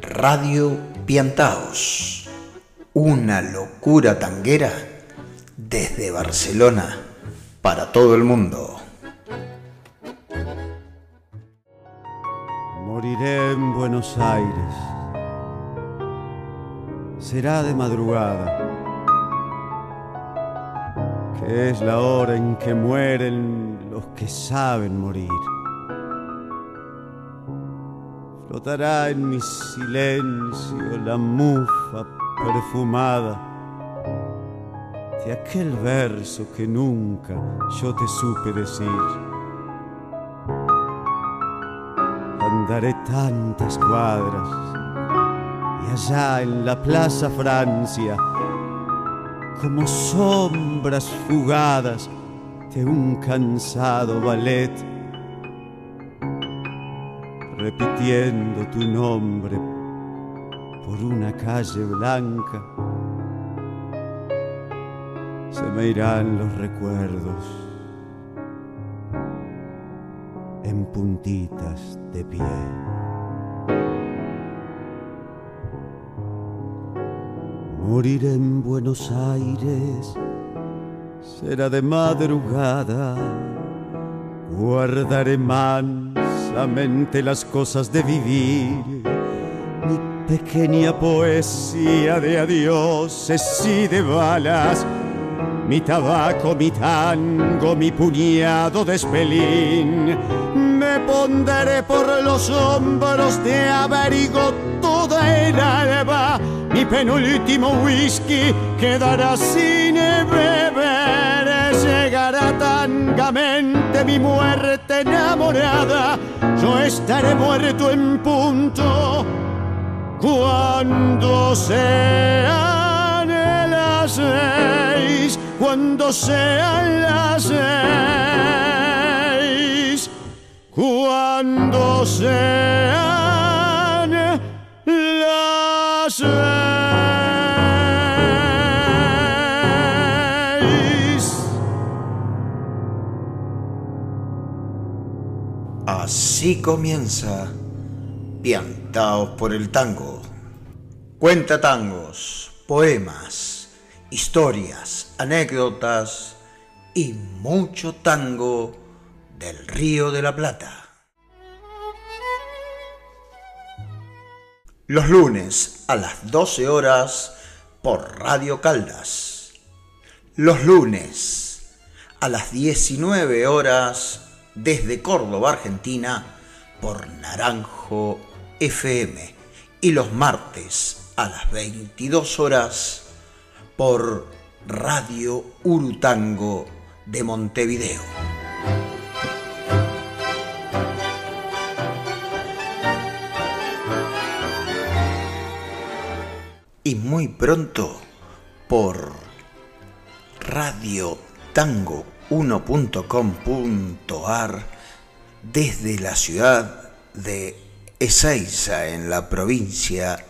Radio Piantaos, una locura tanguera desde Barcelona para todo el mundo. Moriré en Buenos Aires. Será de madrugada, es la hora en que mueren los que saben morir. Flotará en mi silencio la mufa perfumada de aquel verso que nunca yo te supe decir. Andaré tantas cuadras y allá en la Plaza Francia, como sombras fugadas de un cansado ballet, repitiendo tu nombre por una calle blanca, se me irán los recuerdos en puntitas de pie. Moriré en Buenos Aires, será de madrugada, guardaré mansamente las cosas de vivir. Mi pequeña poesía de adioses y de balas, mi tabaco, mi tango, mi puñado de espelín. Me pondré por los hombros de abrigo toda el alba. Mi penúltimo whisky quedará sin beber. Llegará tangamente mi muerte enamorada. Yo estaré muerto en punto cuando sean las seis cuando sean las seis, cuando sean las seis. Así comienza Piantaos por el tango. Cuenta tangos, poemas, historias, anécdotas y mucho tango del Río de la Plata. Los lunes a las 12 horas por Radio Caldas. Los lunes a las 19 horas desde Córdoba, Argentina, por Naranjo FM. Y los martes a las 22 horas por Radio Urutango de Montevideo. Y muy pronto por radiotango1.com.ar desde la ciudad de Ezeiza en la provincia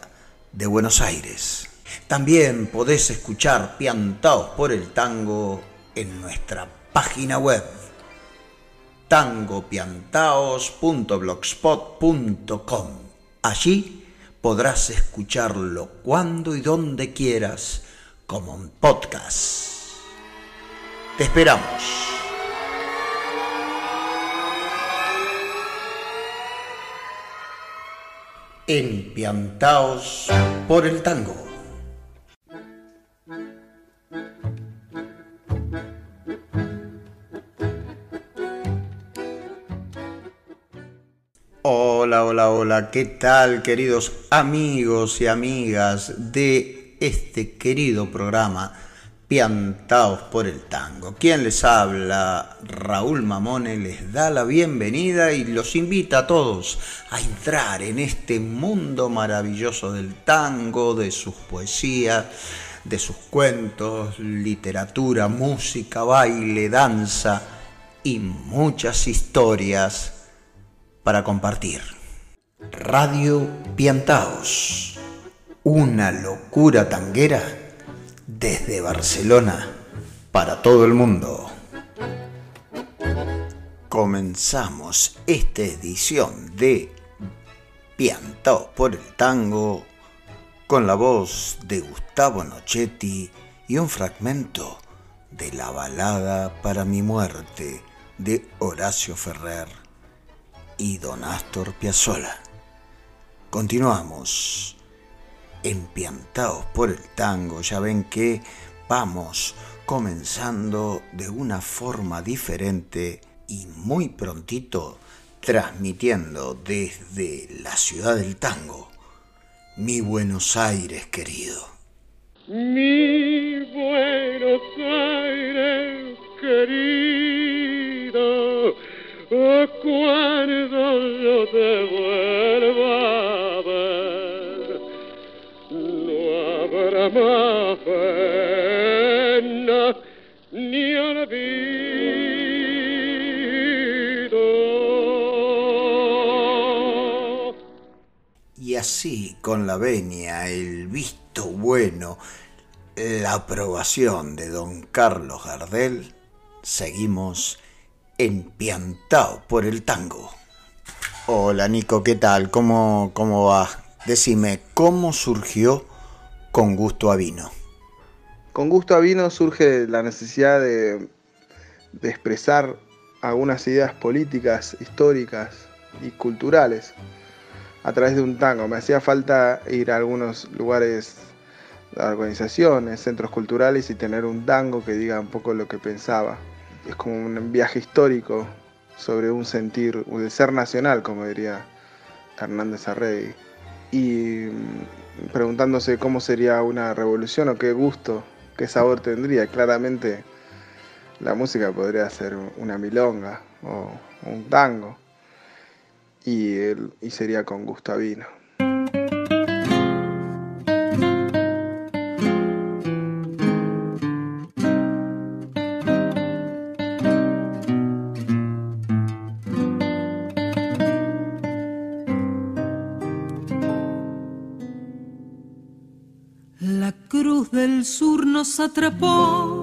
de Buenos Aires. También podés escuchar Piantaos por el Tango en nuestra página web tangopiantaos.blogspot.com. Allí podrás escucharlo cuando y donde quieras como un podcast. Te esperamos. En Piantaos por el Tango. Hola, hola, hola, ¿qué tal queridos amigos y amigas de este querido programa Piantaos por el Tango? Quien les habla, Raúl Mamone, les da la bienvenida y los invita a todos a entrar en este mundo maravilloso del tango, de sus poesías, de sus cuentos, literatura, música, baile, danza y muchas historias para compartir. Radio Piantaos, una locura tanguera desde Barcelona para todo el mundo. comenzamos esta edición de Piantao por el Tango con la voz de Gustavo Nochetti y un fragmento de la balada para mi muerte de Horacio Ferrer y Don Astor Piazzolla. Continuamos empiantados por el tango, ya ven que vamos comenzando de una forma diferente y muy prontito transmitiendo desde la ciudad del tango, mi Buenos Aires querido. Mi Buenos Aires querido, ni así, con la venia, el visto bueno, la aprobación de don Carlos Gardel, seguimos empiantados por el tango. Hola Nico, ¿qué tal? ¿Cómo, cómo va? Decime, ¿cómo surgió Con Gusto a Vino? Con Gusto a Vino surge la necesidad de, expresar algunas ideas políticas, históricas y culturales a través de un tango. Me hacía falta ir a algunos lugares, organizaciones, centros culturales y tener un tango que diga un poco lo que pensaba. Es como un viaje histórico sobre un sentir, un ser nacional, como diría Hernández Arrey. Y preguntándose cómo sería una revolución o qué gusto, qué sabor tendría. Claramente la música podría ser una milonga o un tango y, y sería con Gustavino. La nos atrapó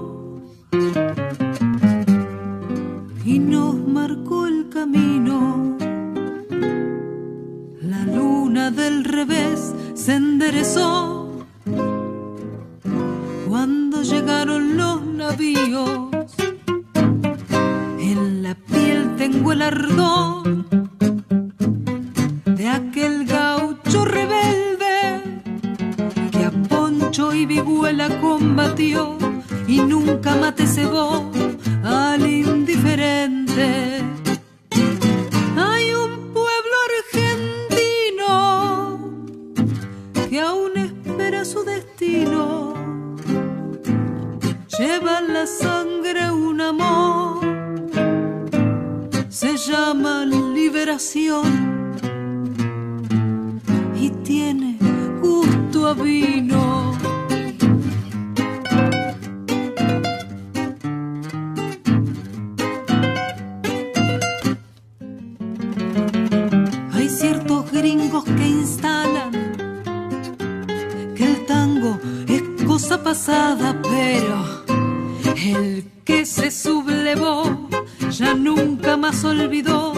olvidó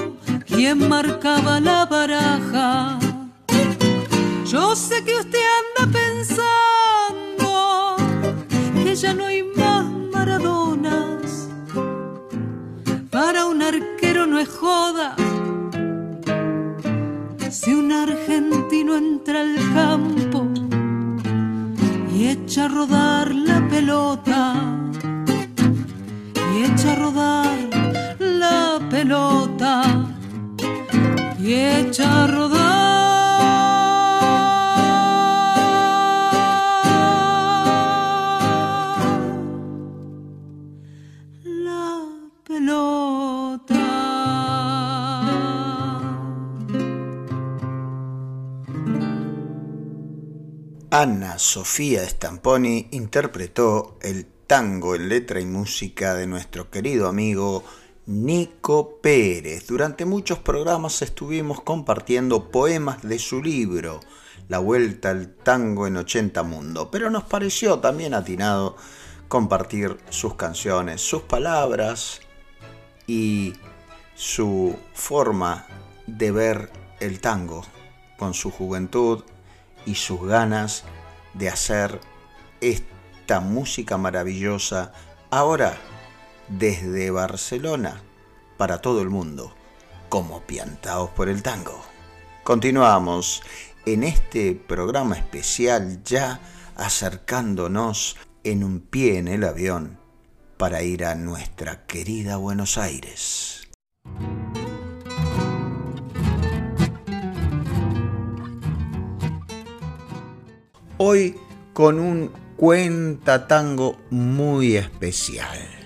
quién marcaba la baraja. Yo sé que usted anda pensando que ya no hay más Maradonas. Para un arquero no es joda. Si un argentino entra al campo y echa a rodar la pelota, y echa a rodar pelota y echa a rodar la pelota. Ana Sofía Stamponi interpretó el tango en letra y música de nuestro querido amigo Nico Pérez. Durante muchos programas estuvimos compartiendo poemas de su libro, La Vuelta al Tango en 80 Mundo, pero nos pareció también atinado compartir sus canciones, sus palabras y su forma de ver el tango, con su juventud y sus ganas de hacer esta música maravillosa ahora desde Barcelona para todo el mundo, como piantaos por el tango. Continuamos en este programa especial ya acercándonos en un pie en el avión para ir a nuestra querida Buenos Aires. Hoy con un cuenta tango muy especial.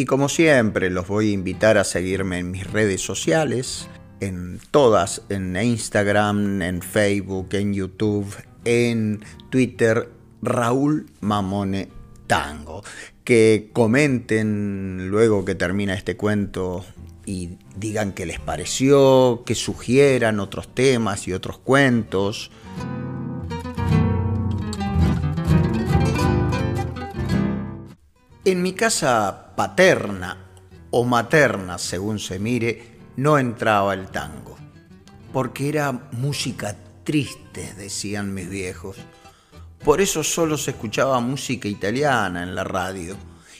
Y como siempre los voy a invitar a seguirme en mis redes sociales, en todas, en Instagram, en Facebook, en YouTube, en Twitter, Raúl Mamone Tango. Que comenten luego que termina este cuento y digan qué les pareció, que sugieran otros temas y otros cuentos. En mi casa paterna o materna, según se mire, no entraba el tango, porque era música triste, decían mis viejos. Por eso solo se escuchaba música italiana en la radio.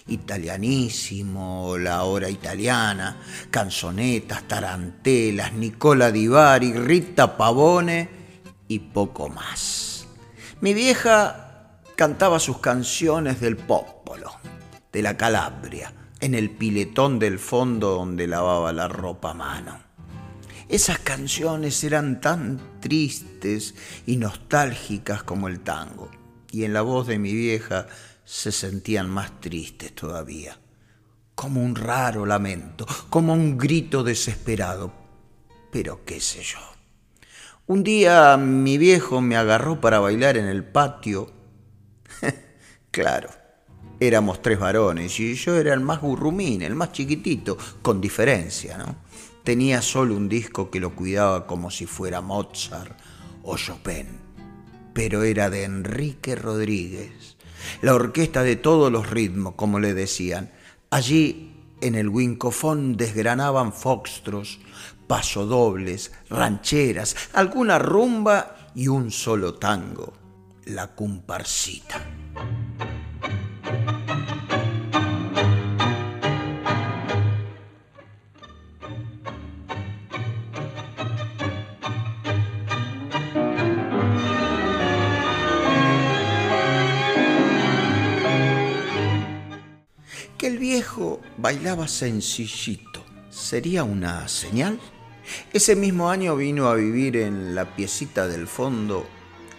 Italianísimo, La Hora Italiana, canzonetas, tarantelas, Nicola Di Bari, Rita Pavone y poco más. Mi vieja cantaba sus canciones del popolo, de la Calabria, en el piletón del fondo donde lavaba la ropa a mano. Esas canciones eran tan tristes y nostálgicas como el tango, y en la voz de mi vieja se sentían más tristes todavía, como un raro lamento, como un grito desesperado, pero qué sé yo. Un día mi viejo me agarró para bailar en el patio. claro, éramos tres varones y yo era el más gurrumín, el más chiquitito, con diferencia, ¿no? Tenía solo un disco que lo cuidaba como si fuera Mozart o Chopin, pero era de Enrique Rodríguez, la orquesta de todos los ritmos, como le decían. Allí en el wincofón desgranaban foxtros, pasodobles, rancheras, alguna rumba y un solo tango, la comparsita. Bailaba sencillito. ¿Sería una señal? Ese mismo año vino a vivir en la piecita del fondo,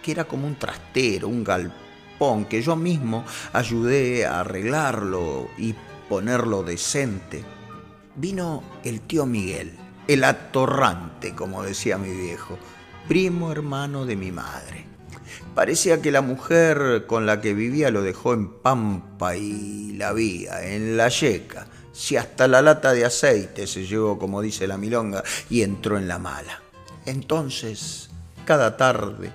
que era como un trastero, un galpón, que yo mismo ayudé a arreglarlo y ponerlo decente. Vino el tío Miguel, el atorrante, como decía mi viejo, primo hermano de mi madre. Parecía que la mujer con la que vivía lo dejó en Pampa y la vía, en la yeca. Si hasta la lata de aceite se llevó, como dice la milonga, y entró en la mala. Entonces, cada tarde,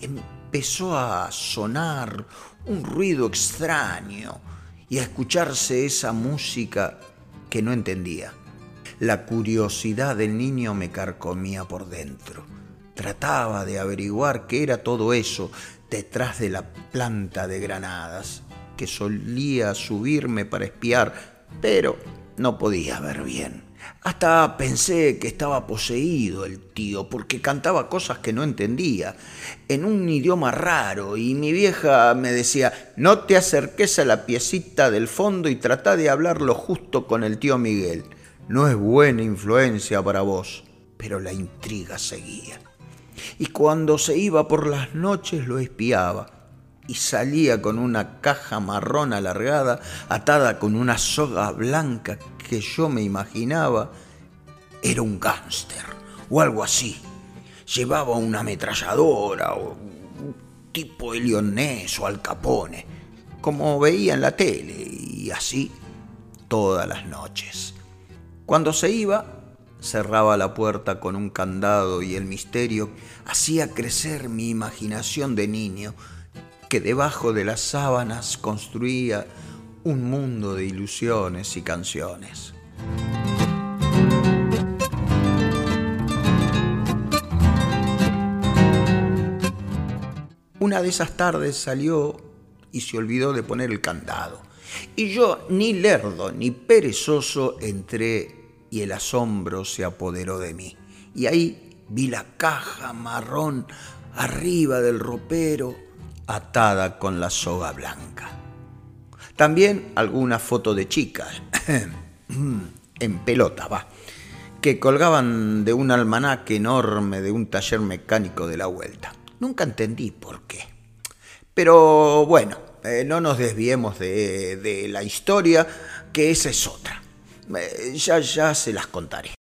empezó a sonar un ruido extraño y a escucharse esa música que no entendía. La curiosidad del niño me carcomía por dentro Trataba de averiguar qué era todo eso detrás de la planta de granadas, que solía subirme para espiar, pero no podía ver bien. Hasta pensé que estaba poseído el tío, porque cantaba cosas que no entendía, en un idioma raro, y mi vieja me decía, no te acerques a la piecita del fondo y trata de hablarlo justo con el tío Miguel. No es buena influencia para vos. Pero la intriga seguía y cuando se iba por las noches lo espiaba y salía con una caja marrón alargada atada con una soga blanca que yo me imaginaba era un gángster o algo así. Llevaba una ametralladora o un tipo Elionés o Al Capone, como veía en la tele y así todas las noches. Cuando se iba, cerraba la puerta con un candado y el misterio hacía crecer mi imaginación de niño, que debajo de las sábanas construía un mundo de ilusiones y canciones. Una de esas tardes salió y se olvidó de poner el candado. Y yo, ni lerdo ni perezoso, entré y el asombro se apoderó de mí. Y ahí vi la caja marrón arriba del ropero, atada con la soga blanca. También alguna foto de chicas, en pelota, va, que colgaban de un almanaque enorme de un taller mecánico de la vuelta. Nunca entendí por qué. Pero bueno, eh, no nos desviemos de, de, la historia, que esa es otra. Eh, ya, ya se las contaré.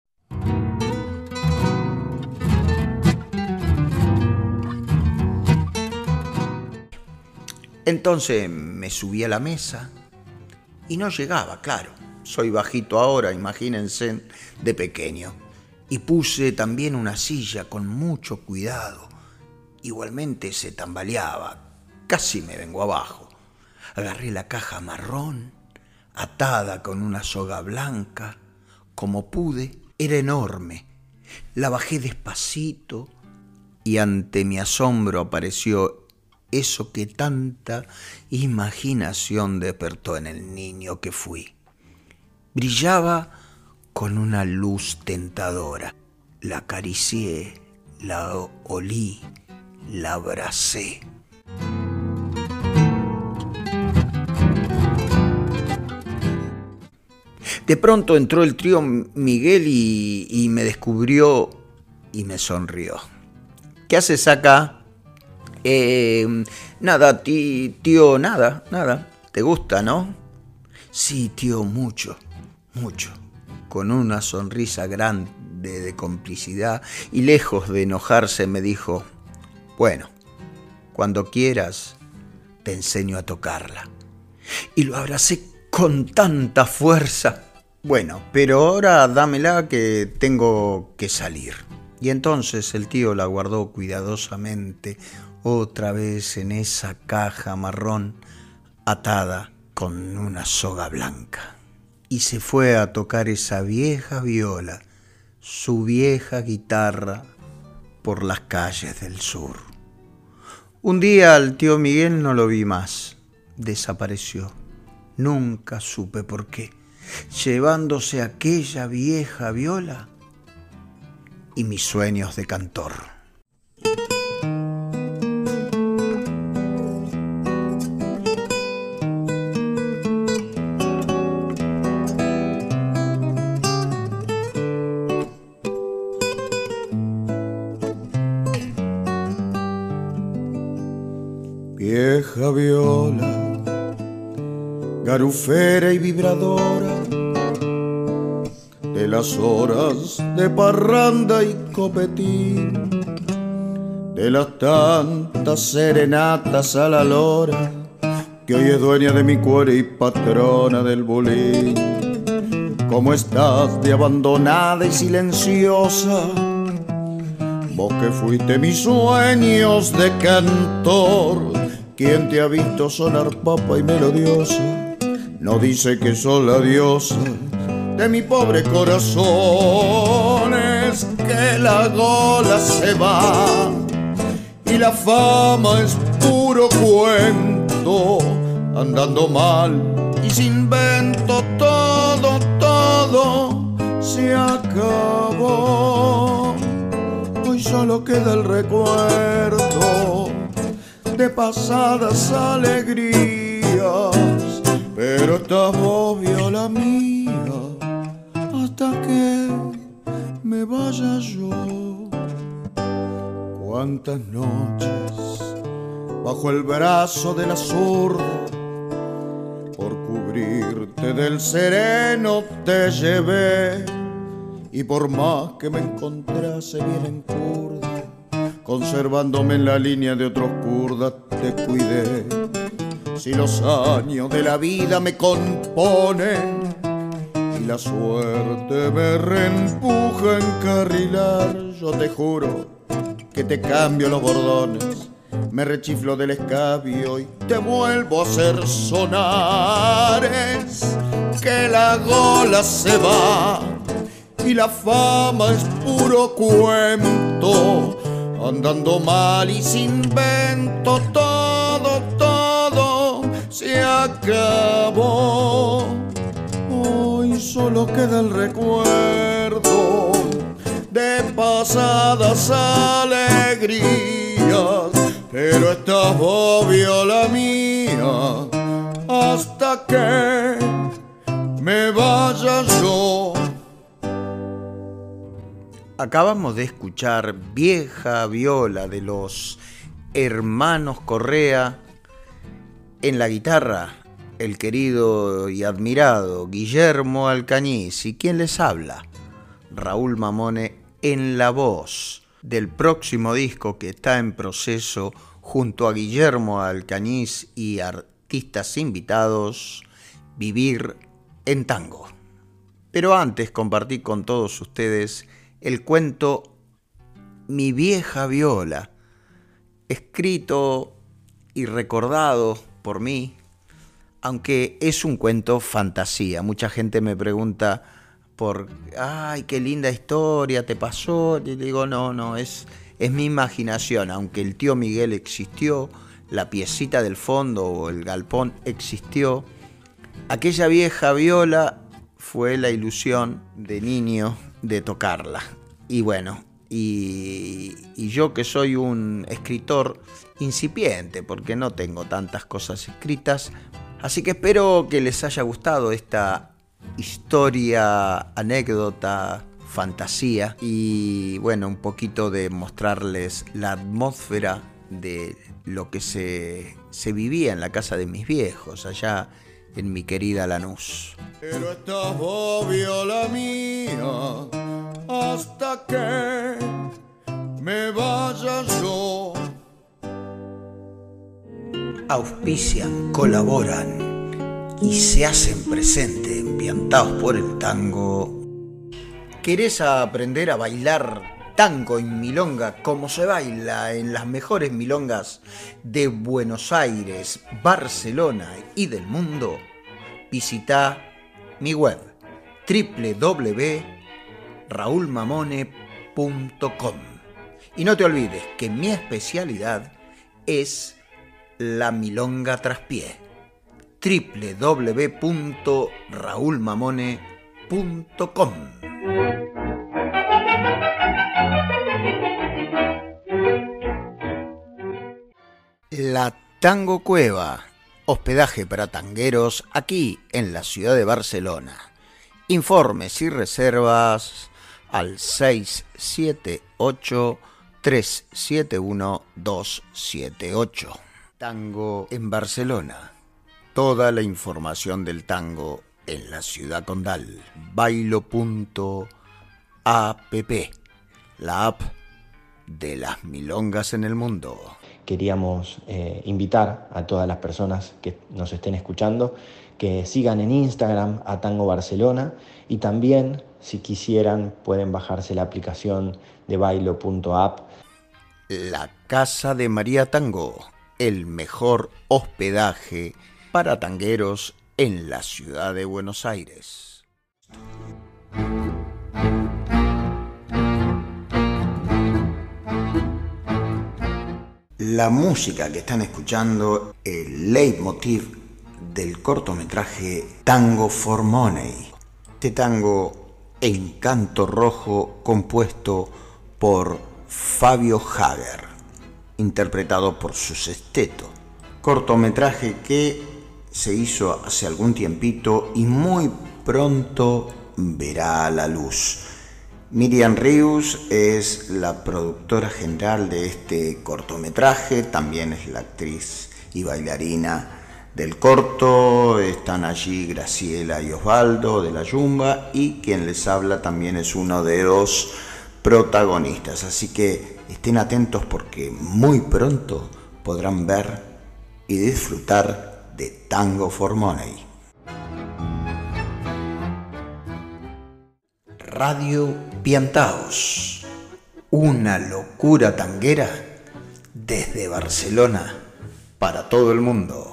Entonces me subí a la mesa y no llegaba, claro. Soy bajito ahora, imagínense, de pequeño. Y puse también una silla con mucho cuidado. Igualmente se tambaleaba, casi me vengo abajo. Agarré la caja marrón, atada con una soga blanca, como pude, era enorme. La bajé despacito y ante mi asombro apareció eso que tanta imaginación despertó en el niño que fui. Brillaba con una luz tentadora. La acaricié, la olí, la abracé. De pronto entró el trío Miguel y, y me descubrió y me sonrió. ¿Qué haces acá? Eh, nada, tío, nada, nada. ¿Te gusta, no? Sí, tío, mucho, mucho. Con una sonrisa grande de complicidad y lejos de enojarse me dijo, bueno, cuando quieras te enseño a tocarla. Y lo abracé con tanta fuerza. Bueno, pero ahora dámela que tengo que salir. Y entonces el tío la guardó cuidadosamente otra vez en esa caja marrón atada con una soga blanca. Y se fue a tocar esa vieja viola, su vieja guitarra, por las calles del sur. Un día al tío Miguel no lo vi más, desapareció. Nunca supe por qué, llevándose aquella vieja viola y mis sueños de cantor. Garufera y vibradora de las horas de parranda y copetín, de las tantas serenatas a la lora, que hoy es dueña de mi cuero y patrona del bolín. ¿Cómo estás de abandonada y silenciosa? Vos que fuiste mis sueños de cantor ¿Quién te ha visto sonar papa y melodiosa? No dice que soy la diosa de mi pobre corazón. Es que la gola se va y la fama es puro cuento. Andando mal y sin vento, todo, todo se acabó. Hoy solo queda el recuerdo de pasadas alegrías, pero estás vos, la mía, hasta que me vaya yo. Cuántas noches bajo el brazo de la zurda, por cubrirte del sereno te llevé, y por más que me encontrase bien en conservándome en la línea de otros kurdas, te cuidé. Si los años de la vida me componen y la suerte me reempuja a encarrilar, yo te juro que te cambio los bordones me rechiflo del escabio y te vuelvo a hacer sonar. Es que la gola se va y la fama es puro cuento. Andando mal y sin vento, todo se acabó. Hoy solo queda el recuerdo de pasadas alegrías, pero esta obvio la mía hasta que me vaya yo. Acabamos de escuchar Vieja Viola de los hermanos Correa en la guitarra, el querido y admirado Guillermo Alcañiz. ¿Y quién les habla? Raúl Mamone en la voz del próximo disco que está en proceso junto a Guillermo Alcañiz y artistas invitados, Vivir en Tango. Pero antes compartí con todos ustedes el cuento Mi vieja viola, escrito y recordado por mí, aunque es un cuento fantasía. Mucha gente me pregunta por, ay, qué linda historia te pasó. Y digo, no, no, es, es mi imaginación, aunque el tío Miguel existió, la piecita del fondo o el galpón existió. Aquella vieja viola fue la ilusión de niño de tocarla. Y bueno, y, yo que soy un escritor incipiente, porque no tengo tantas cosas escritas, así que espero que les haya gustado esta historia, anécdota, fantasía y bueno, un poquito de mostrarles la atmósfera de lo que se, se vivía en la casa de mis viejos, allá en mi querida Lanús. Pero esta obvio la mía hasta que me vaya yo. Auspician, colaboran y se hacen presentes empiantados por el tango. ¿Querés aprender a bailar tango en milonga como se baila en las mejores milongas de Buenos Aires, Barcelona y del mundo? Visita mi web www.raulmamone.com. Y no te olvides que mi especialidad es la milonga traspié. www.raulmamone.com. La Tango Cueva, hospedaje para tangueros aquí en la ciudad de Barcelona. Informes y reservas al 678 371 278. Tango en Barcelona. Toda la información del tango en la ciudad condal. Bailo.app. La app de las milongas en el mundo queríamos eh, invitar a todas las personas que nos estén escuchando que sigan en Instagram a Tango Barcelona y también si quisieran pueden bajarse la aplicación de bailo.app. La Casa de María Tango, el mejor hospedaje para tangueros en la ciudad de Buenos Aires. La música que están escuchando, el leitmotiv del cortometraje Tango for Money. Este tango en canto rojo compuesto por Fabio Hager, interpretado por su sexteto. Cortometraje que se hizo hace algún tiempito y muy pronto verá la luz. Miriam Rius es la productora general de este cortometraje, también es la actriz y bailarina del corto, están allí Graciela y Osvaldo de la Yumba y quien les habla también es uno de los protagonistas, así que estén atentos porque muy pronto podrán ver y disfrutar de Tango for Money. Radio Piantaos, una locura tanguera desde Barcelona para todo el mundo.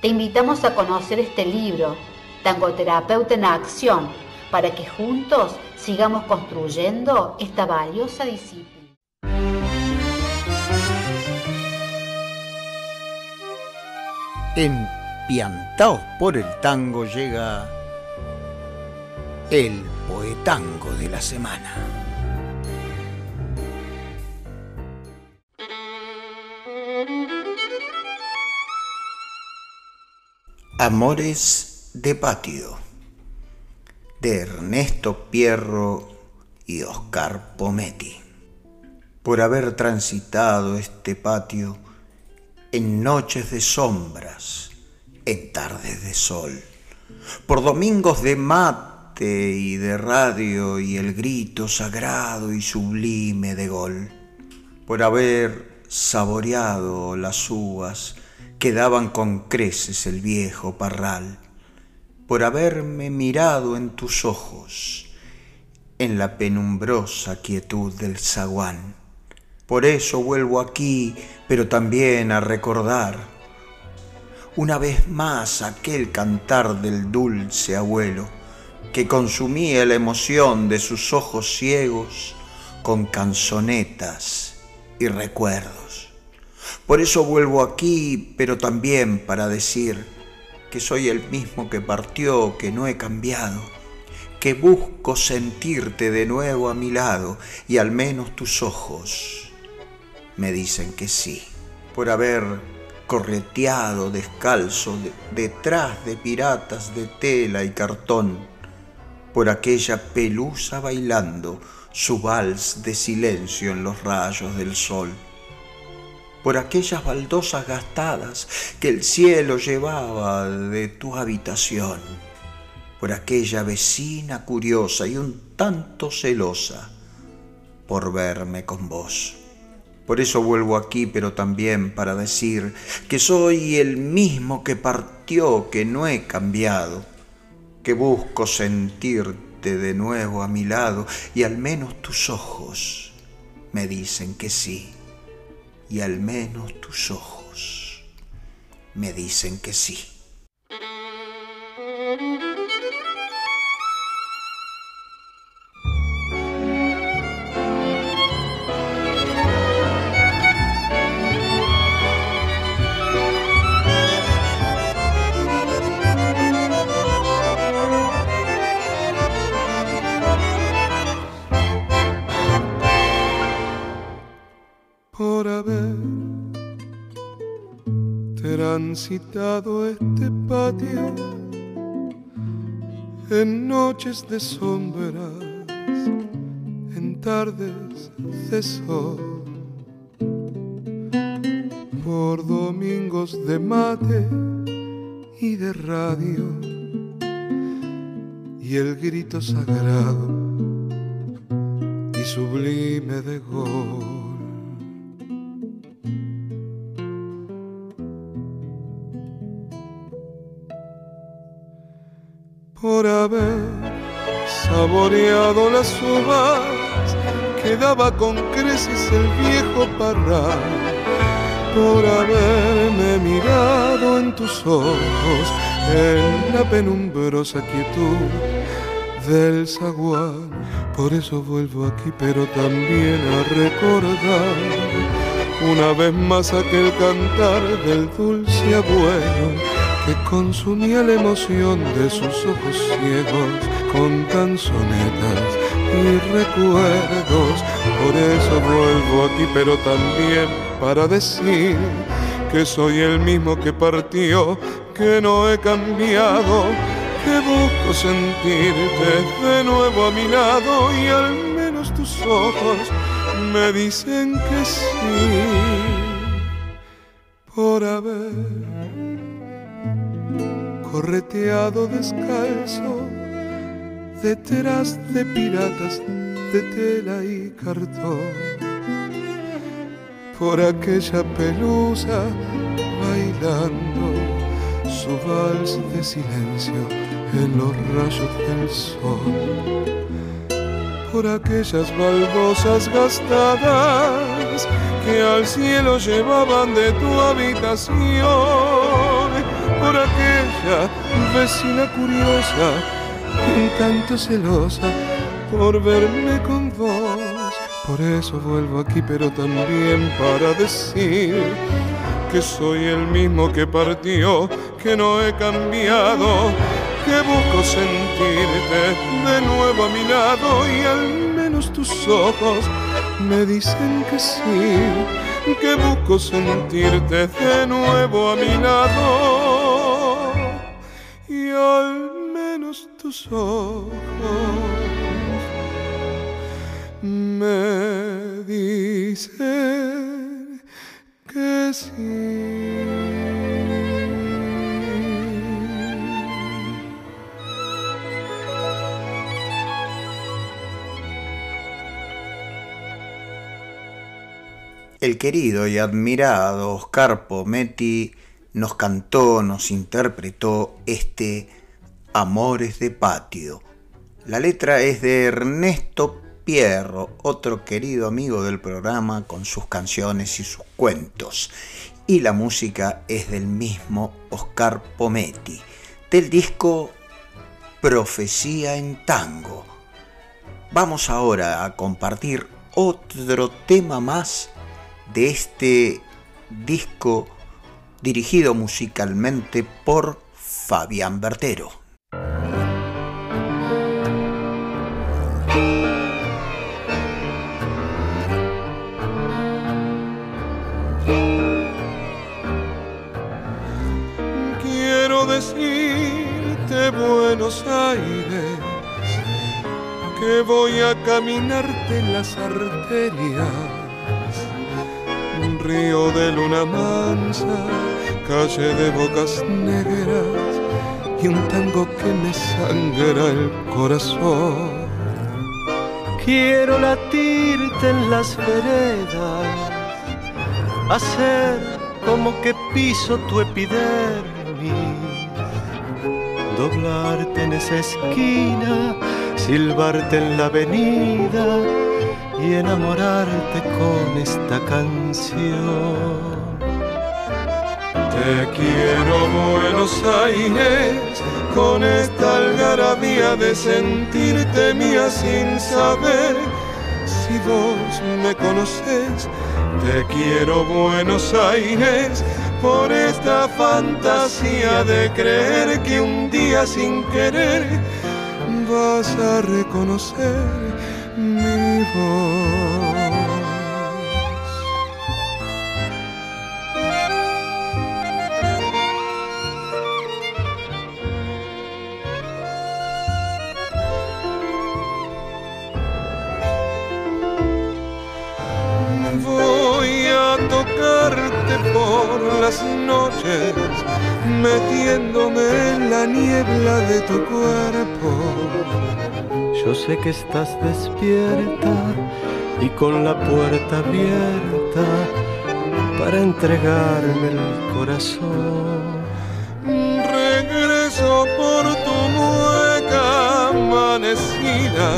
Te invitamos a conocer este libro, Tangoterapeuta en Acción, para que juntos sigamos construyendo esta valiosa disciplina. Empiantaos por el tango llega el poetango de la semana. Amores de patio de Ernesto Pierro y Oscar Pometti. Por haber transitado este patio en noches de sombras, en tardes de sol, por domingos de mate y de radio y el grito sagrado y sublime de gol, por haber saboreado las uvas que daban con creces el viejo parral, por haberme mirado en tus ojos, en la penumbrosa quietud del zaguán. Por eso vuelvo aquí, pero también a recordar una vez más aquel cantar del dulce abuelo que consumía la emoción de sus ojos ciegos con canzonetas y recuerdos. Por eso vuelvo aquí, pero también para decir que soy el mismo que partió, que no he cambiado, que busco sentirte de nuevo a mi lado y al menos tus ojos me dicen que sí, por haber correteado descalzo detrás de piratas de tela y cartón, por aquella pelusa bailando su vals de silencio en los rayos del sol por aquellas baldosas gastadas que el cielo llevaba de tu habitación, por aquella vecina curiosa y un tanto celosa por verme con vos. Por eso vuelvo aquí, pero también para decir que soy el mismo que partió, que no he cambiado, que busco sentirte de nuevo a mi lado y al menos tus ojos me dicen que sí y al menos tus ojos me dicen que sí. Transitado este patio en noches de sombras, en tardes de sol, por domingos de mate y de radio y el grito sagrado y sublime de gol. Por haber saboreado las uvas que daba con creces el viejo parral, por haberme mirado en tus ojos en la penumbrosa quietud del zaguán. Por eso vuelvo aquí, pero también a recordar una vez más aquel cantar del dulce abuelo que consumía la emoción de sus ojos ciegos con canzonetas y recuerdos. Por eso vuelvo aquí, pero también para decir que soy el mismo que partió, que no he cambiado, que busco sentirte de nuevo a mi lado y al menos tus ojos me dicen que sí por haber correteado descalzo detrás de piratas de tela y cartón. Por aquella pelusa bailando su vals de silencio en los rayos del sol. Por aquellas baldosas gastadas que al cielo llevaban de tu habitación, por aquella vecina curiosa, un tanto celosa por verme con vos. Por eso vuelvo aquí, pero también para decir que soy el mismo que partió, que no he cambiado, que busco sentirte de nuevo a mi lado y al menos tus ojos me dicen que sí, que busco sentirte de nuevo a mi lado y al menos tus ojos me que sí. El querido y admirado Oscar Pometti nos cantó, nos interpretó este Amores de Patio. La letra es de Ernesto Pierro, otro querido amigo del programa con sus canciones y sus cuentos. Y la música es del mismo Oscar Pometti, del disco Profecía en Tango. Vamos ahora a compartir otro tema más de este disco dirigido musicalmente por Fabián Bertero. Quiero decirte Buenos Aires que voy a caminarte en las arterias. Río de luna mansa, calle de bocas negras y un tango que me sangra el corazón. Quiero latirte en las veredas, hacer como que piso tu epidermis, doblarte en esa esquina, silbarte en la avenida y enamorarte con esta canción. Te quiero Buenos Aires con esta algarabía de sentirte mía sin saber si vos me conoces. Te quiero Buenos Aires por esta fantasía de creer que un día sin querer vas a reconocer mi voz. Por las noches, metiéndome en la niebla de tu cuerpo yo sé que estás despierta y con la puerta abierta para entregarme el corazón. Regreso por tu mueca amanecida,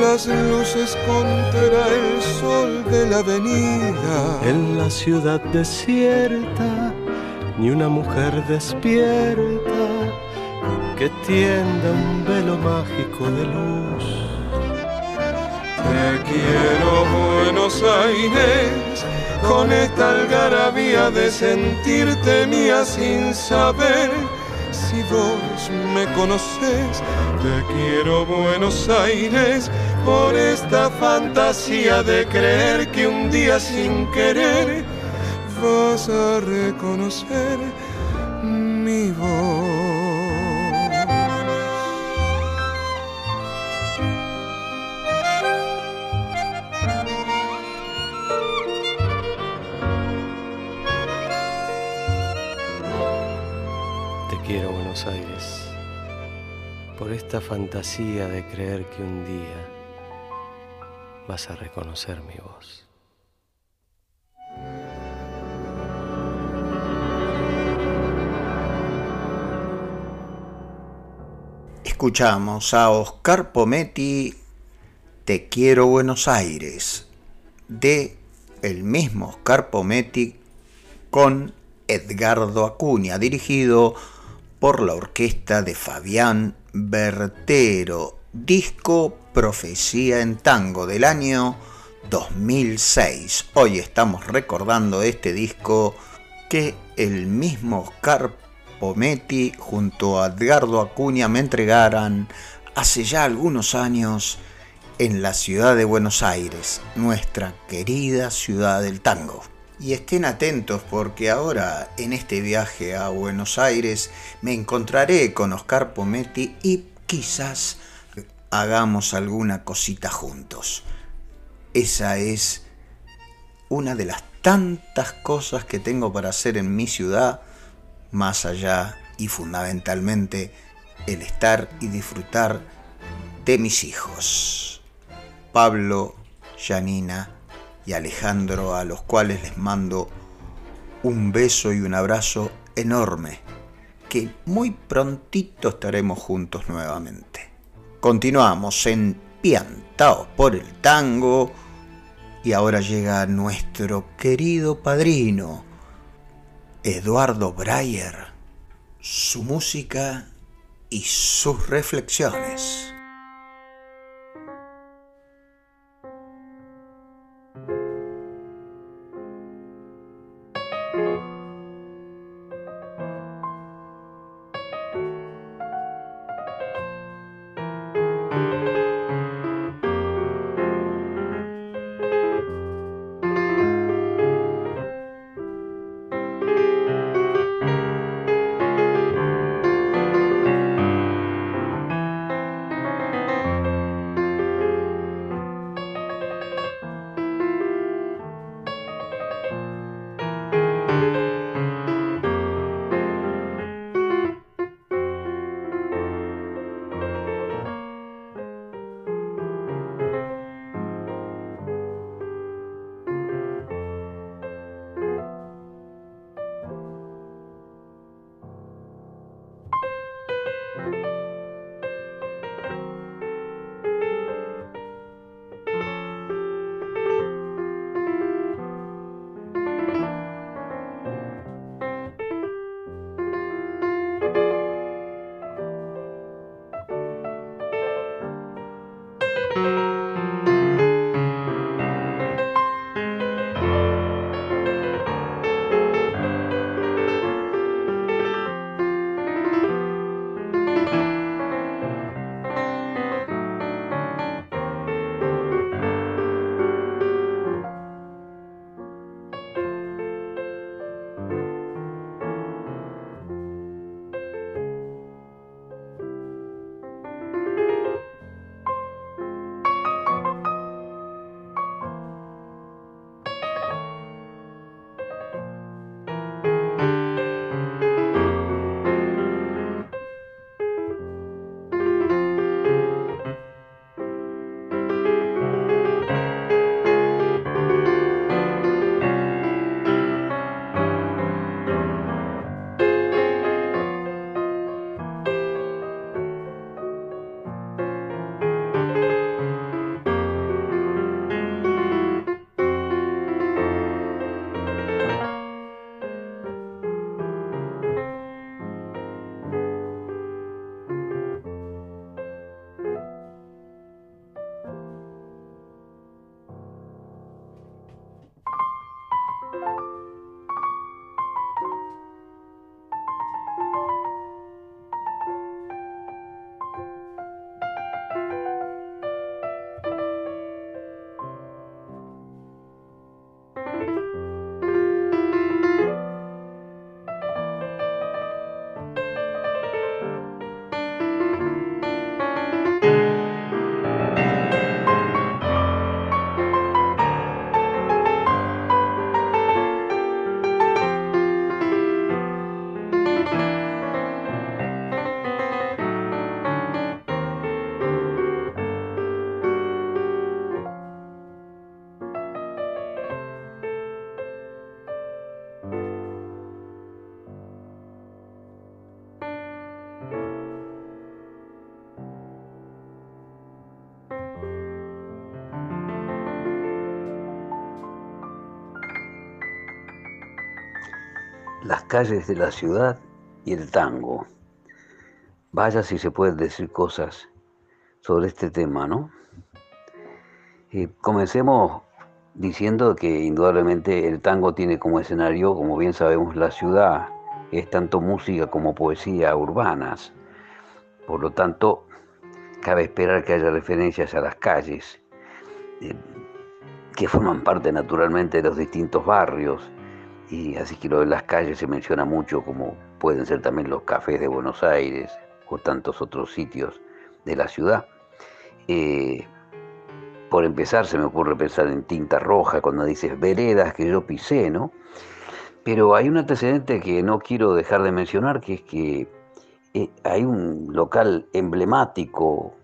las luces contra el sol de la avenida. En la ciudad desierta, ni una mujer despierta que tienda un velo mágico de luz. Te quiero Buenos Aires, con esta algarabía de sentirte mía sin saber si vos me conoces. Te quiero Buenos Aires, por esta fantasía de creer que un día sin querer vas a reconocer mi voz. Te quiero Buenos Aires por esta fantasía de creer que un día vas a reconocer mi voz. Escuchamos a Oscar Pometti, Te quiero Buenos Aires, de el mismo Oscar Pometti con Edgardo Acuña, dirigido por la orquesta de Fabián Bertero, disco Profecía en Tango del año 2006. Hoy estamos recordando este disco que el mismo Oscar Pometti junto a Edgardo Acuña me entregaran hace ya algunos años en la ciudad de Buenos Aires, nuestra querida ciudad del tango. Y estén atentos porque ahora en este viaje a Buenos Aires me encontraré con Oscar Pometti y quizás hagamos alguna cosita juntos. Esa es una de las tantas cosas que tengo para hacer en mi ciudad, más allá y fundamentalmente el estar y disfrutar de mis hijos. Pablo, Janina y Alejandro, a los cuales les mando un beso y un abrazo enorme, que muy prontito estaremos juntos nuevamente. Continuamos en Piantaos por el Tango y ahora llega nuestro querido padrino, Eduardo Breyer, su música y sus reflexiones. Las calles de la ciudad y el tango. Vaya si se pueden decir cosas sobre este tema, ¿no? Eh, comencemos diciendo que indudablemente el tango tiene como escenario, como bien sabemos, la ciudad. Es tanto música como poesía urbanas. Por lo tanto, cabe esperar que haya referencias a las calles, eh, que forman parte naturalmente de los distintos barrios. Y así que lo de las calles se menciona mucho, como pueden ser también los cafés de Buenos Aires o tantos otros sitios de la ciudad. Eh, por empezar, se me ocurre pensar en tinta roja cuando dices veredas que yo pisé, ¿no? Pero hay un antecedente que no quiero dejar de mencionar, que es que eh, hay un local emblemático,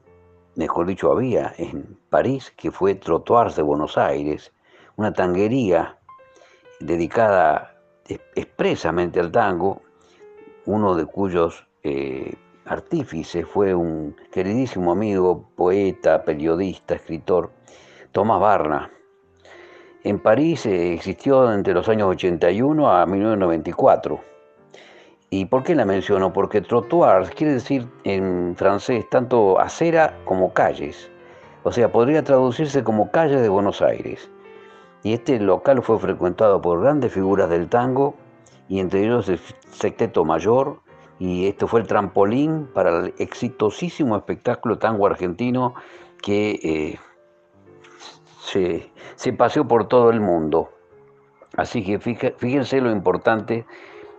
mejor dicho, había en París, que fue Trottoirs de Buenos Aires, una tanguería dedicada expresamente al tango, uno de cuyos eh, artífice fue un queridísimo amigo, poeta, periodista, escritor, Tomás Barna. En París eh, existió entre los años 81 a 1994. ¿Y por qué la menciono? Porque trottoirs quiere decir en francés tanto acera como calles. O sea, podría traducirse como calle de Buenos Aires. Y este local fue frecuentado por grandes figuras del tango, y entre ellos el Secteto Mayor, y esto fue el trampolín para el exitosísimo espectáculo tango argentino que eh, se, paseó por todo el mundo. Así que fíjense lo importante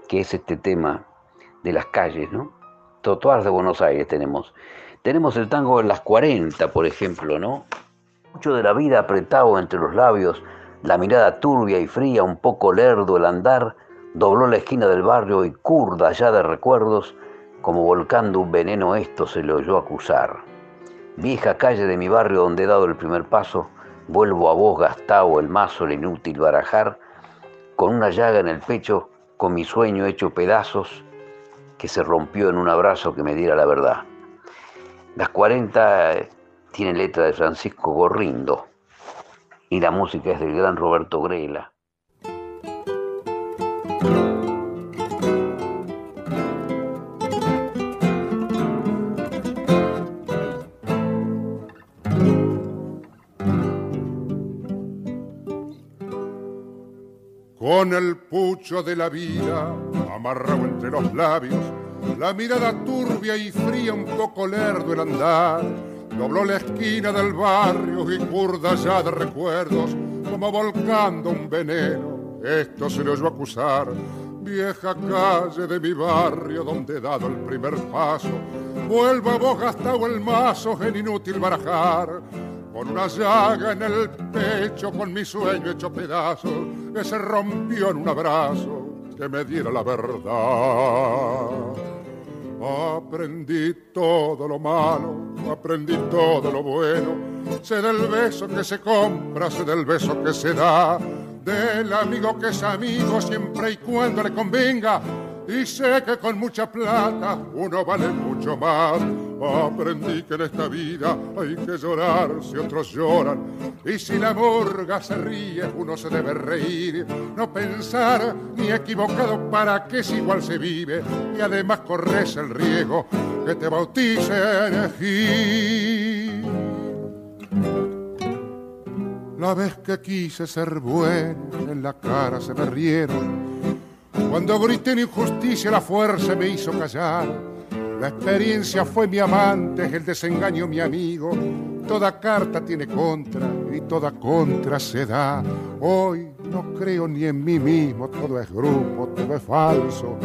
que es este tema de las calles, ¿no? Totuars de Buenos Aires tenemos. Tenemos el tango de las 40, por ejemplo, ¿no? Mucho de la vida apretado entre los labios, la mirada turbia y fría, un poco lerdo el andar, Dobló la esquina del barrio y curda ya de recuerdos, como volcando un veneno esto se le oyó acusar. Vieja calle de mi barrio donde he dado el primer paso, vuelvo a vos gastado el mazo, el inútil barajar, con una llaga en el pecho, con mi sueño hecho pedazos, que se rompió en un abrazo que me diera la verdad. Las 40 eh, tiene letra de Francisco Gorrindo y la música es del gran Roberto Grela. Con el pucho de la vida amarrado entre los labios, la mirada turbia y fría, un poco lerdo el andar, dobló la esquina del barrio y curda ya de recuerdos, como volcando un veneno. Esto se le oyó acusar, vieja calle de mi barrio donde he dado el primer paso, vuelvo a vos gastado el mazo en inútil barajar con una llaga en el pecho, con mi sueño hecho pedazos, que se rompió en un abrazo que me diera la verdad. Aprendí todo lo malo, aprendí todo lo bueno, sé del beso que se compra, sé del beso que se da, del amigo que es amigo siempre y cuando le convenga, y sé que con mucha plata uno vale mucho más. Aprendí que en esta vida hay que llorar si otros lloran. Y si la morga se ríe, uno se debe reír. No pensar ni equivocado para que si igual se vive. Y además corres el riesgo que te bauticen. La vez que quise ser bueno, en la cara se me rieron cuando grité en injusticia, la fuerza me hizo callar. La experiencia fue mi amante, el desengaño mi amigo. Toda carta tiene contra y toda contra se da. Hoy no creo ni en mí mismo, todo es grupo, todo es falso.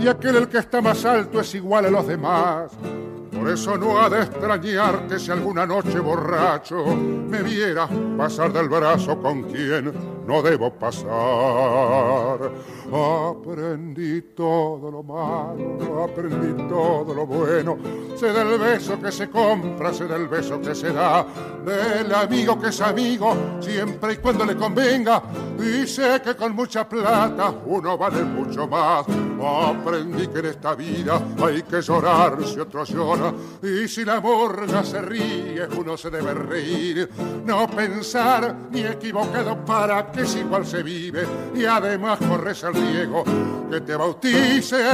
Y aquel el que está más alto es igual a los demás. Por eso no ha de extrañarte si alguna noche borracho me vieras pasar del brazo con quien no debo pasar. Aprendí todo lo malo, aprendí todo lo bueno. Sé del beso que se compra, sé del beso que se da, del amigo que es amigo, siempre y cuando le convenga. Y sé que con mucha plata uno vale mucho más Aprendí que en esta vida hay que llorar si otro llora. Y si la morga se ríe, uno se debe reír. No pensar ni equivocado para que es igual se vive. Y además corres el riesgo que te bautice.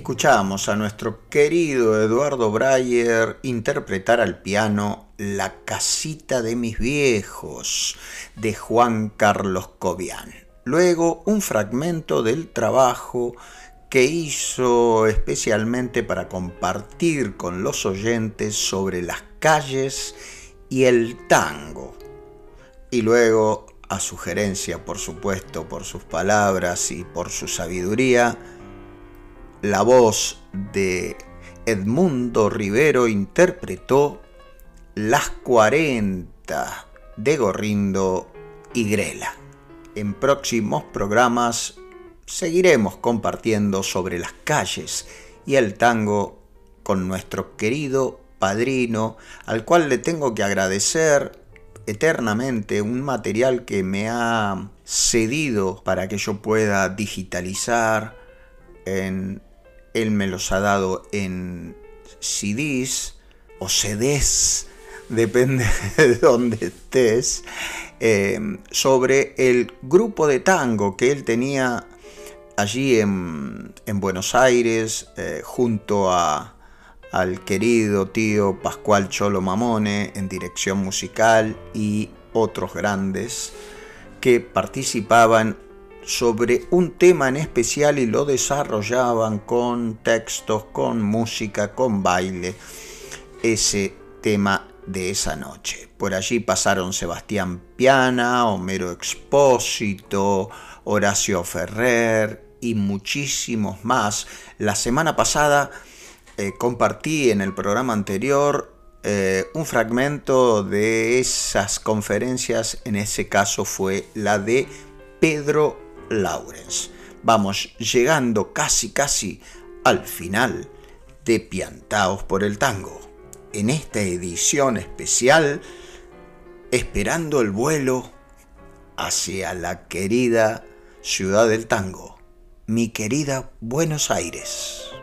Escuchamos a nuestro querido Eduardo Breyer interpretar al piano La casita de mis viejos de Juan Carlos Cobian. Luego un fragmento del trabajo que hizo especialmente para compartir con los oyentes sobre las calles y el tango. Y luego, a sugerencia por supuesto por sus palabras y por su sabiduría, la voz de Edmundo Rivero interpretó Las 40 de Gorrindo y Grela. En próximos programas seguiremos compartiendo sobre las calles y el tango con nuestro querido padrino, al cual le tengo que agradecer eternamente un material que me ha cedido para que yo pueda digitalizar en él me los ha dado en CDs o CDs, depende de dónde estés, em, sobre el grupo de tango que él tenía allí en, Buenos Aires eh, junto a, al querido tío Pascual Cholo Mamone en dirección musical y otros grandes que participaban sobre un tema en especial y lo desarrollaban con textos, con música, con baile, ese tema de esa noche. Por allí pasaron Sebastián Piana, Homero Expósito, Horacio Ferrer y muchísimos más. La semana pasada eh, compartí en el programa anterior eh, un fragmento de esas conferencias, en ese caso fue la de Pedro Lawrence. Vamos llegando casi casi al final de Piantaos por el Tango. En esta edición especial, esperando el vuelo hacia la querida ciudad del tango, mi querida Buenos Aires.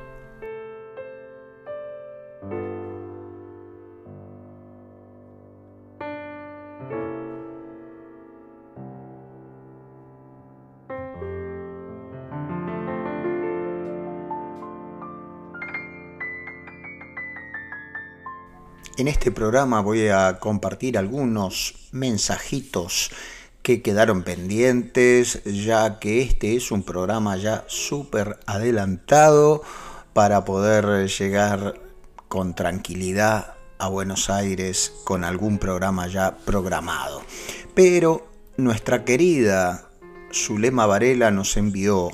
En este programa voy a compartir algunos mensajitos que quedaron pendientes, ya que este es un programa ya súper adelantado para poder llegar con tranquilidad a Buenos Aires con algún programa ya programado. Pero nuestra querida Zulema Varela nos envió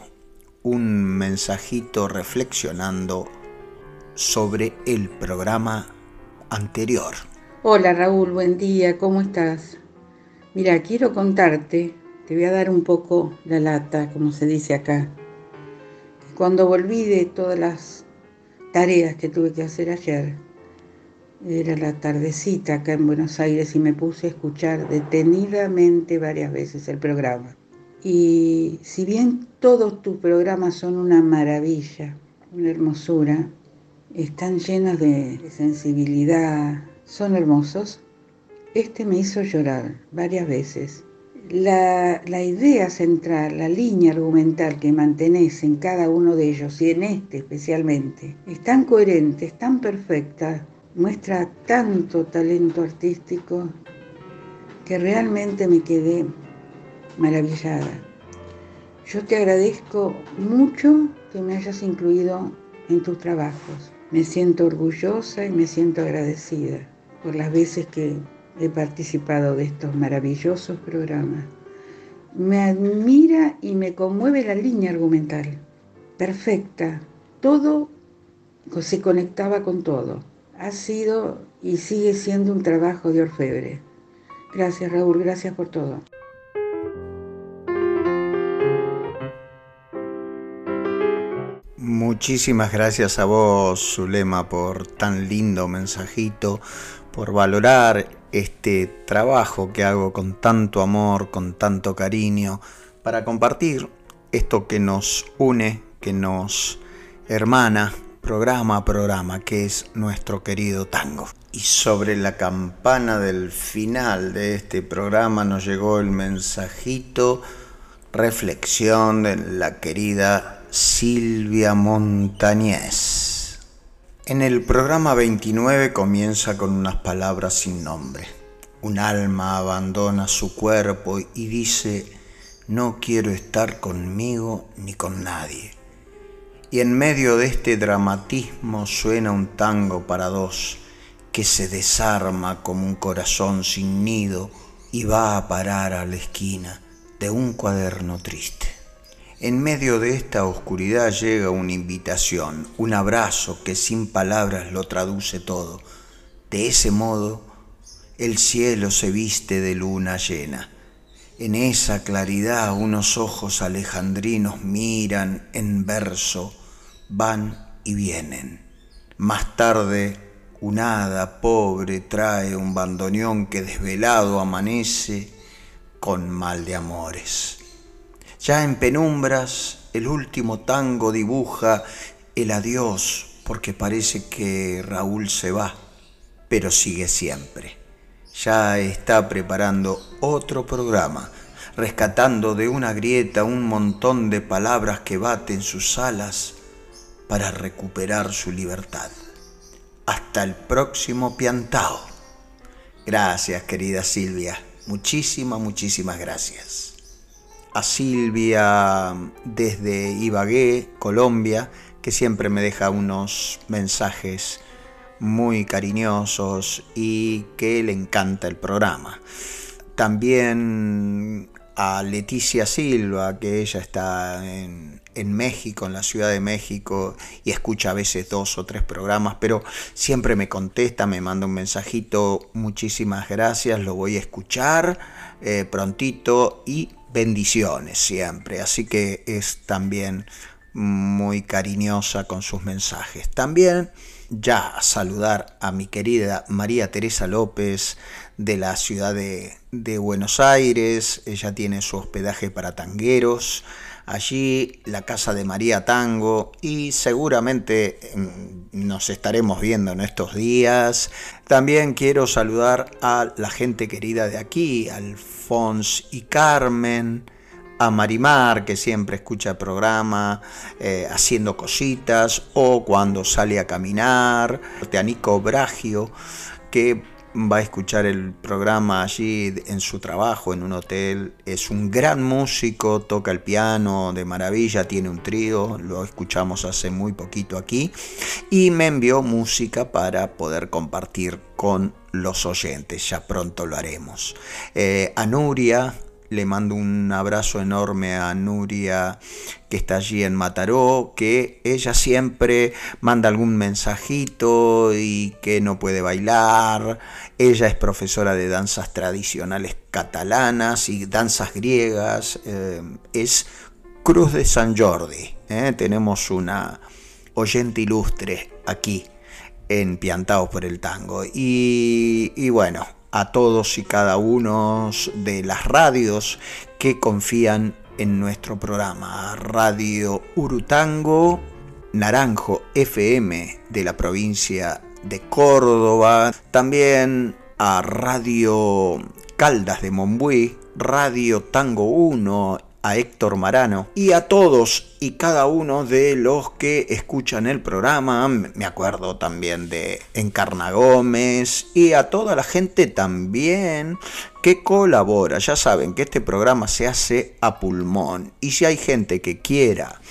un mensajito reflexionando sobre el programa anterior. Hola Raúl, buen día, ¿cómo estás? Mira, quiero contarte, te voy a dar un poco la lata, como se dice acá. Cuando volví de todas las tareas que tuve que hacer ayer, era la tardecita acá en Buenos Aires y me puse a escuchar detenidamente varias veces el programa. Y si bien todos tus programas son una maravilla, una hermosura, están llenos de sensibilidad, son hermosos. Este me hizo llorar varias veces. La, idea central, la línea argumental que mantenés en cada uno de ellos y en este especialmente, es tan coherente, es tan perfecta, muestra tanto talento artístico que realmente me quedé maravillada. Yo te agradezco mucho que me hayas incluido en tus trabajos. Me siento orgullosa y me siento agradecida por las veces que he participado de estos maravillosos programas. Me admira y me conmueve la línea argumental. Perfecta. Todo se conectaba con todo. Ha sido y sigue siendo un trabajo de orfebre. Gracias Raúl, gracias por todo. Muchísimas gracias a vos, Zulema, por tan lindo mensajito, por valorar este trabajo que hago con tanto amor, con tanto cariño, para compartir esto que nos une, que nos hermana, programa a programa, que es nuestro querido tango. Y sobre la campana del final de este programa nos llegó el mensajito, reflexión de la querida Silvia Montañez. En el programa 29 comienza con unas palabras sin nombre. Un alma abandona su cuerpo y dice, no quiero estar conmigo ni con nadie. Y en medio de este dramatismo suena un tango para dos que se desarma como un corazón sin nido y va a parar a la esquina de un cuaderno triste. En medio de esta oscuridad llega una invitación, un abrazo que sin palabras lo traduce todo. De ese modo, el cielo se viste de luna llena. En esa claridad unos ojos alejandrinos miran en verso, van y vienen. Más tarde, un hada pobre trae un bandoneón que desvelado amanece con mal de amores. Ya en penumbras el último tango dibuja el adiós porque parece que Raúl se va, pero sigue siempre. Ya está preparando otro programa, rescatando de una grieta un montón de palabras que baten sus alas para recuperar su libertad. Hasta el próximo piantao. Gracias, querida Silvia. Muchísimas, muchísimas gracias a Silvia desde Ibagué, Colombia, que siempre me deja unos mensajes muy cariñosos y que le encanta el programa. También a Leticia Silva, que ella está en, en, México, en la Ciudad de México, y escucha a veces dos o tres programas, pero siempre me contesta, me manda un mensajito, muchísimas gracias, lo voy a escuchar eh, prontito y bendiciones siempre, así que es también muy cariñosa con sus mensajes. También ya saludar a mi querida María Teresa López de la ciudad de, de Buenos Aires, ella tiene su hospedaje para tangueros, allí la casa de María Tango y seguramente mm, nos estaremos viendo en estos días. También quiero saludar a la gente querida de aquí, Alfons y Carmen, a Marimar, que siempre escucha el programa eh, haciendo cositas, o cuando sale a caminar, a Nico Bragio, que va a escuchar el programa allí en su trabajo, en un hotel. Es un gran músico, toca el piano de maravilla, tiene un trío, lo escuchamos hace muy poquito aquí, y me envió música para poder compartir con los oyentes, ya pronto lo haremos. Eh, a Nuria, le mando un abrazo enorme a Nuria que está allí en Mataró, que ella siempre manda algún mensajito y que no puede bailar. Ella es profesora de danzas tradicionales catalanas y danzas griegas. Eh, es Cruz de San Jordi. ¿eh? Tenemos una oyente ilustre aquí en Piantaos por el Tango. Y, y bueno, a todos y cada uno de las radios que confían en nuestro programa. Radio Urutango, Naranjo FM de la provincia de Córdoba, también a Radio Caldas de Mombuí, Radio Tango 1 a Héctor Marano y a todos y cada uno de los que escuchan el programa. Me acuerdo también de Encarna Gómez y a toda la gente también que colabora. Ya saben que este programa se hace a pulmón y si hay gente que quiera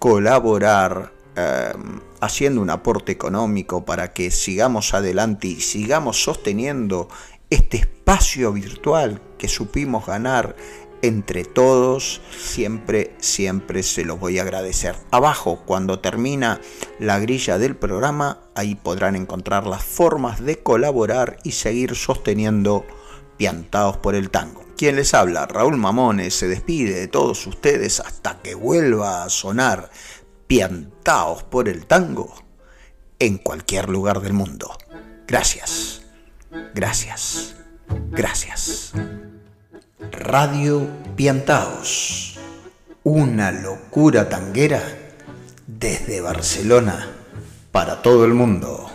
colaborar em, haciendo un aporte económico para que sigamos adelante y sigamos sosteniendo este espacio virtual que supimos ganar entre todos, siempre, siempre se los voy a agradecer. Abajo, cuando termina la grilla del programa, ahí podrán encontrar las formas de colaborar y seguir sosteniendo Piantados por el Tango. Quien les habla, Raúl Mamones, se despide de todos ustedes hasta que vuelva a sonar Piantados por el Tango en cualquier lugar del mundo. Gracias, gracias, Gracias. Radio Piantaos, una locura tanguera desde Barcelona para todo el mundo.